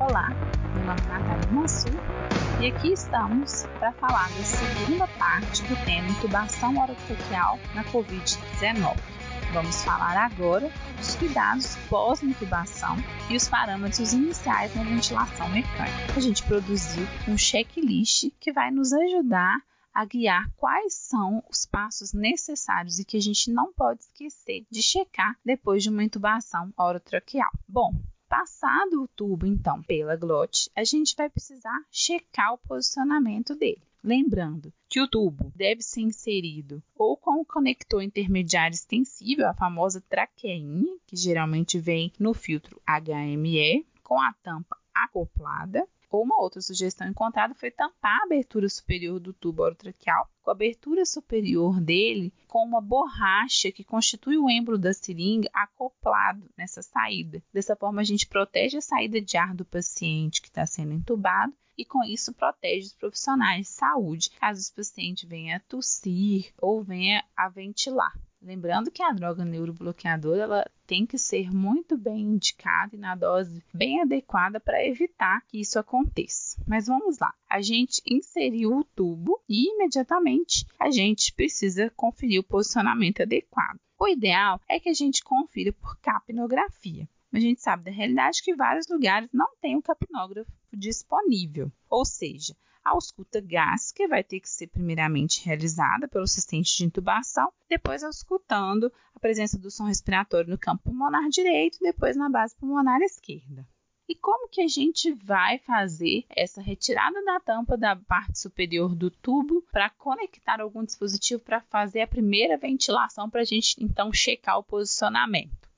Olá, meu nome é Natália Mansur e aqui estamos para falar da segunda parte do tema intubação orotraqueal na Covid-19. Vamos falar agora dos cuidados pós-intubação e os parâmetros iniciais na ventilação mecânica. A gente produziu um checklist que vai nos ajudar a guiar quais são os passos necessários e que a gente não pode esquecer de checar depois de uma intubação orotraqueal. Bom, Passado o tubo, então, pela glote, a gente vai precisar checar o posicionamento dele. Lembrando que o tubo deve ser inserido ou com o conector intermediário extensível, a famosa traqueinha, que geralmente vem no filtro HME, com a tampa acoplada, ou uma outra sugestão encontrada foi tampar a abertura superior do tubo orotraqueal com a abertura superior dele com uma borracha que constitui o êmbolo da seringa acoplado nessa saída. Dessa forma, a gente protege a saída de ar do paciente que está sendo entubado e com isso protege os profissionais de saúde, caso o paciente venha a tossir ou venha a ventilar. Lembrando que a droga neurobloqueadora ela tem que ser muito bem indicada e na dose bem adequada para evitar que isso aconteça. Mas vamos lá. A gente inseriu o tubo e imediatamente a gente precisa conferir o posicionamento adequado. O ideal é que a gente confira por capnografia. A gente sabe da realidade que vários lugares não têm o capnógrafo disponível. Ou seja, a ausculta gástrica vai ter que ser primeiramente realizada pelo assistente de intubação, depois auscultando a presença do som respiratório no campo pulmonar direito, depois na base pulmonar esquerda. E como que a gente vai fazer essa retirada da tampa da parte superior do tubo para conectar algum dispositivo para fazer a primeira ventilação para a gente então checar o posicionamento?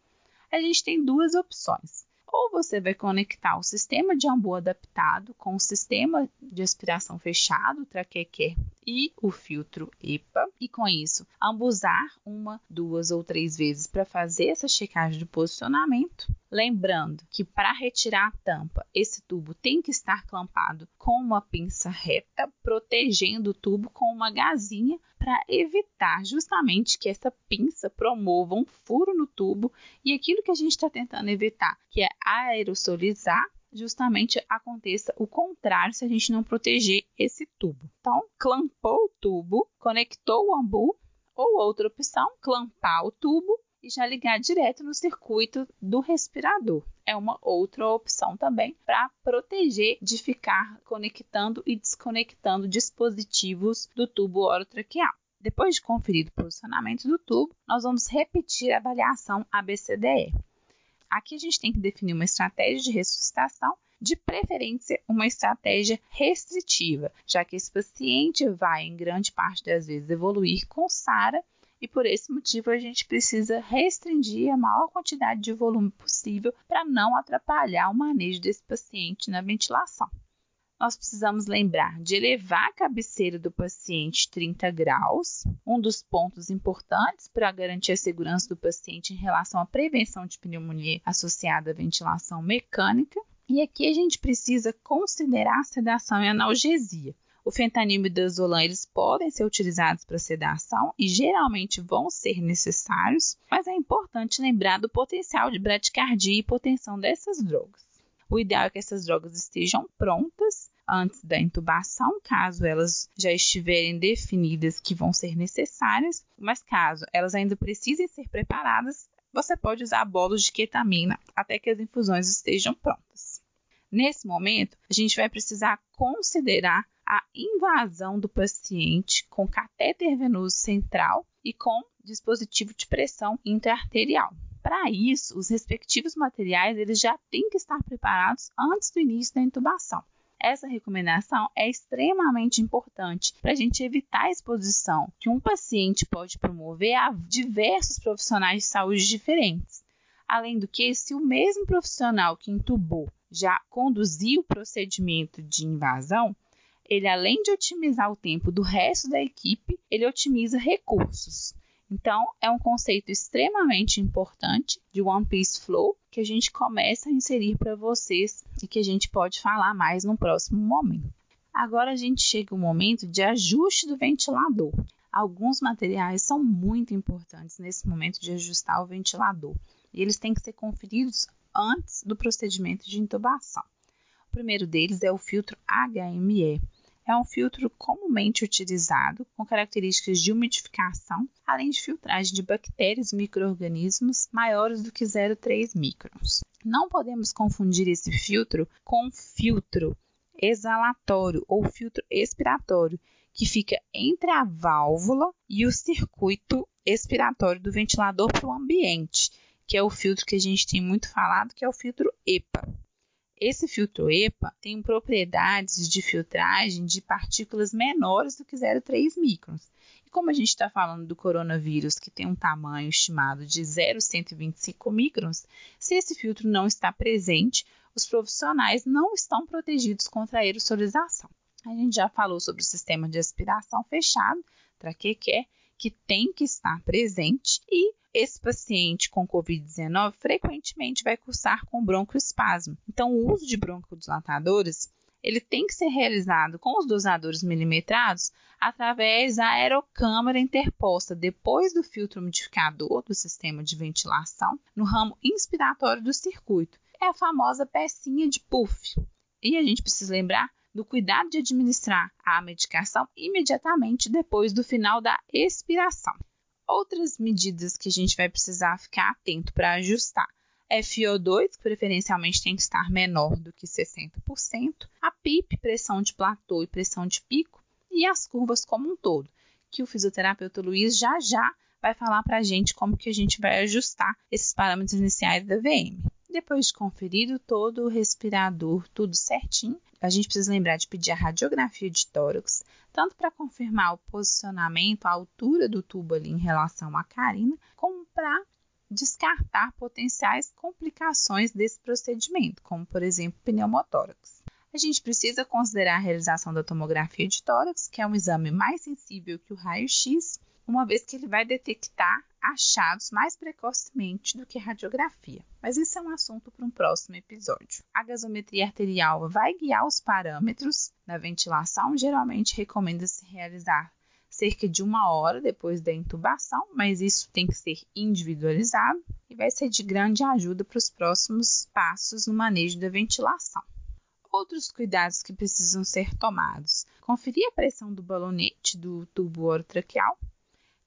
A gente tem duas opções ou você vai conectar o sistema de ambu adaptado com o sistema de aspiração fechado, traqueque e o filtro EPA, e com isso ambusar uma, duas ou três vezes para fazer essa checagem de posicionamento. Lembrando que para retirar a tampa, esse tubo tem que estar clampado com uma pinça reta, protegendo o tubo com uma gazinha para evitar justamente que essa pinça promova um furo no tubo e aquilo que a gente está tentando evitar, que é aerosolizar, justamente aconteça o contrário se a gente não proteger esse tubo. Então, clampou o tubo, conectou o ambu, ou outra opção, clampar o tubo e já ligar direto no circuito do respirador. É uma outra opção também para proteger de ficar conectando e desconectando dispositivos do tubo orotraqueal. Depois de conferir o posicionamento do tubo, nós vamos repetir a avaliação ABCDE. Aqui a gente tem que definir uma estratégia de ressuscitação, de preferência uma estratégia restritiva, já que esse paciente vai, em grande parte das vezes, evoluir com SARA e por esse motivo a gente precisa restringir a maior quantidade de volume possível para não atrapalhar o manejo desse paciente na ventilação. Nós precisamos lembrar de elevar a cabeceira do paciente 30 graus, um dos pontos importantes para garantir a segurança do paciente em relação à prevenção de pneumonia associada à ventilação mecânica. E aqui a gente precisa considerar sedação e analgesia. O fentanil e o midazolam eles podem ser utilizados para sedação e geralmente vão ser necessários, mas é importante lembrar do potencial de bradicardia e hipotensão dessas drogas. O ideal é que essas drogas estejam prontas antes da intubação, caso elas já estiverem definidas que vão ser necessárias, mas caso elas ainda precisem ser preparadas, você pode usar bolos de ketamina até que as infusões estejam prontas. Nesse momento, a gente vai precisar considerar a invasão do paciente com catéter venoso central e com dispositivo de pressão intraarterial. Para isso, os respectivos materiais eles já têm que estar preparados antes do início da intubação. Essa recomendação é extremamente importante para a gente evitar a exposição que um paciente pode promover a diversos profissionais de saúde diferentes. Além do que, se o mesmo profissional que intubou já conduziu o procedimento de invasão, ele além de otimizar o tempo do resto da equipe, ele otimiza recursos. Então, é um conceito extremamente importante de One Piece Flow que a gente começa a inserir para vocês e que a gente pode falar mais no próximo momento. Agora a gente chega o momento de ajuste do ventilador. Alguns materiais são muito importantes nesse momento de ajustar o ventilador e eles têm que ser conferidos antes do procedimento de intubação. O primeiro deles é o filtro HME. É um filtro comumente utilizado com características de umidificação, além de filtragem de bactérias e microrganismos maiores do que 0,3 microns. Não podemos confundir esse filtro com filtro exalatório ou filtro expiratório, que fica entre a válvula e o circuito expiratório do ventilador para o ambiente, que é o filtro que a gente tem muito falado, que é o filtro EPA. Esse filtro EPA tem propriedades de filtragem de partículas menores do que 0,3 microns. E como a gente está falando do coronavírus, que tem um tamanho estimado de 0,125 microns, se esse filtro não está presente, os profissionais não estão protegidos contra a aerosolização. A gente já falou sobre o sistema de aspiração fechado, traquequé, que tem que estar presente e esse paciente com COVID-19 frequentemente vai cursar com broncoespasmo. Então, o uso de broncodilatadores ele tem que ser realizado com os dosadores milimetrados através da aerocâmara interposta depois do filtro umidificador do sistema de ventilação no ramo inspiratório do circuito. É a famosa pecinha de puff. E a gente precisa lembrar do cuidado de administrar a medicação imediatamente depois do final da expiração. Outras medidas que a gente vai precisar ficar atento para ajustar. FO2, que preferencialmente tem que estar menor do que 60%, a PIP, pressão de platô e pressão de pico, e as curvas como um todo, que o fisioterapeuta Luiz já já vai falar para a gente como que a gente vai ajustar esses parâmetros iniciais da VM. Depois de conferido todo o respirador, tudo certinho, a gente precisa lembrar de pedir a radiografia de tórax, tanto para confirmar o posicionamento, a altura do tubo ali em relação à carina, como para descartar potenciais complicações desse procedimento, como por exemplo pneumotórax. A gente precisa considerar a realização da tomografia de tórax, que é um exame mais sensível que o raio-x, uma vez que ele vai detectar achados mais precocemente do que a radiografia. Mas isso é um assunto para um próximo episódio. A gasometria arterial vai guiar os parâmetros da ventilação. Geralmente recomenda-se realizar cerca de uma hora depois da intubação, mas isso tem que ser individualizado e vai ser de grande ajuda para os próximos passos no manejo da ventilação. Outros cuidados que precisam ser tomados: conferir a pressão do balonete do tubo orotraqueal,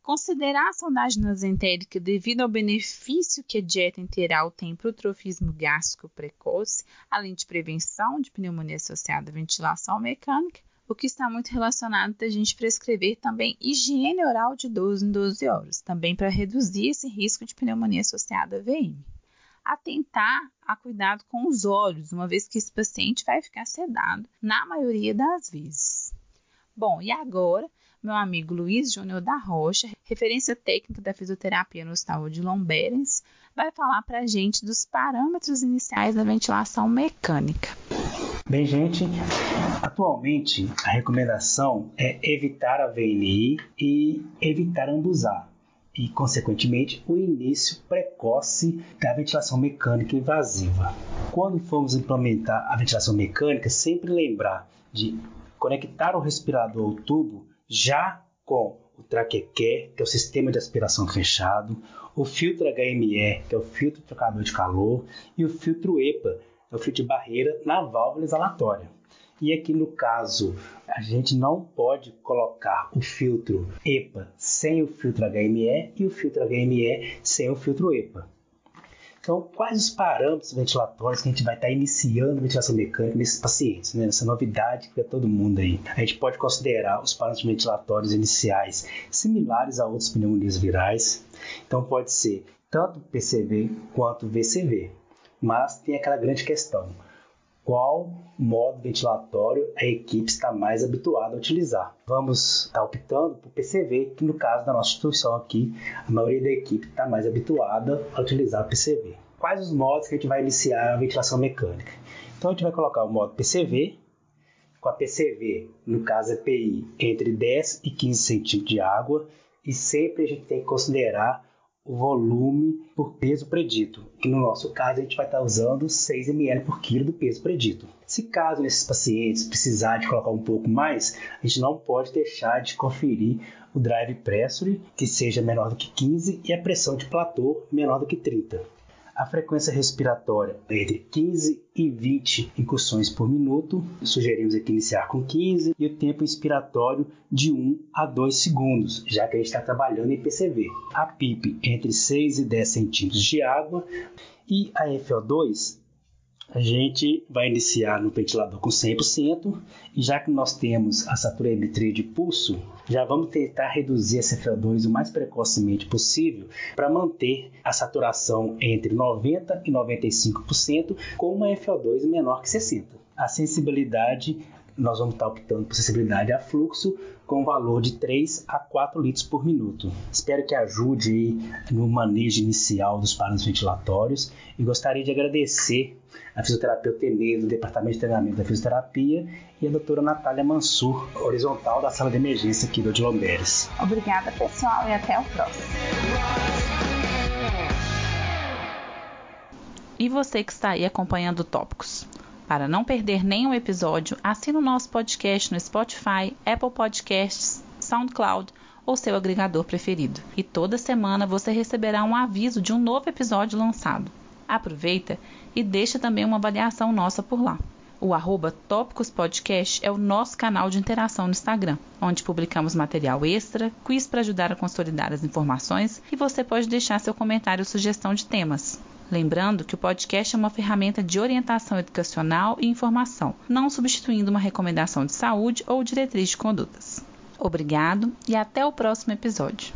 Considerar a sondagem nasentérica devido ao benefício que a dieta integral tem para o trofismo gástrico precoce, além de prevenção de pneumonia associada à ventilação mecânica, o que está muito relacionado a gente prescrever também higiene oral de 12 em 12 horas, também para reduzir esse risco de pneumonia associada a VM. Atentar a cuidado com os olhos, uma vez que esse paciente vai ficar sedado na maioria das vezes. Bom, e agora meu amigo Luiz Júnior da Rocha, referência técnica da fisioterapia no Hospital de Lomberens, vai falar para a gente dos parâmetros iniciais da ventilação mecânica. Bem, gente, atualmente a recomendação é evitar a VNI e evitar ambusar e, consequentemente, o início precoce da ventilação mecânica invasiva. Quando formos implementar a ventilação mecânica, sempre lembrar de conectar o respirador ao tubo já com o traquequé, que é o sistema de aspiração fechado, o filtro HME, que é o filtro trocador de calor, e o filtro EPA, que é o filtro de barreira na válvula exalatória. E aqui no caso, a gente não pode colocar o filtro EPA sem o filtro HME e o filtro HME sem o filtro EPA. Então, quais os parâmetros ventilatórios que a gente vai estar iniciando a ventilação mecânica nesses pacientes, né? Essa novidade que é todo mundo aí. A gente pode considerar os parâmetros ventilatórios iniciais similares a outras pneumonias virais. Então, pode ser tanto PCV quanto VCV. Mas tem aquela grande questão: qual modo ventilatório a equipe está mais habituada a utilizar. Vamos estar optando por PCV, que no caso da nossa instituição aqui, a maioria da equipe está mais habituada a utilizar o PCV. Quais os modos que a gente vai iniciar a ventilação mecânica? Então a gente vai colocar o modo PCV, com a PCV, no caso é PI, entre 10 e 15 centímetros de água, e sempre a gente tem que considerar o volume por peso predito, que no nosso caso a gente vai estar usando 6 ml por quilo do peso predito. Se caso nesses pacientes precisar de colocar um pouco mais, a gente não pode deixar de conferir o drive pressure, que seja menor do que 15, e a pressão de platô menor do que 30. A frequência respiratória entre 15 e 20 incursões por minuto. Sugerimos aqui iniciar com 15 e o tempo inspiratório de 1 a 2 segundos, já que a gente está trabalhando em PCV. A PIP entre 6 e 10 centímetros de água e a FO2 a gente vai iniciar no ventilador com 100% e já que nós temos a saturametria de pulso, já vamos tentar reduzir esse FO2 o mais precocemente possível para manter a saturação entre 90% e 95% com uma FO2 menor que 60%. A sensibilidade nós vamos estar optando por sensibilidade a fluxo com valor de 3 a 4 litros por minuto. Espero que ajude no manejo inicial dos parâmetros ventilatórios e gostaria de agradecer a fisioterapeuta Enê do Departamento de Treinamento da Fisioterapia e a doutora Natália Mansur, horizontal da sala de emergência aqui do Odilomberes. Obrigada, pessoal, e até o próximo. E você que está aí acompanhando Tópicos? Para não perder nenhum episódio, assine o nosso podcast no Spotify, Apple Podcasts, SoundCloud ou seu agregador preferido. E toda semana você receberá um aviso de um novo episódio lançado. Aproveita e deixa também uma avaliação nossa por lá. O arroba Tópicos Podcast é o nosso canal de interação no Instagram, onde publicamos material extra, quiz para ajudar a consolidar as informações e você pode deixar seu comentário ou sugestão de temas. Lembrando que o podcast é uma ferramenta de orientação educacional e informação, não substituindo uma recomendação de saúde ou diretriz de condutas. Obrigado e até o próximo episódio.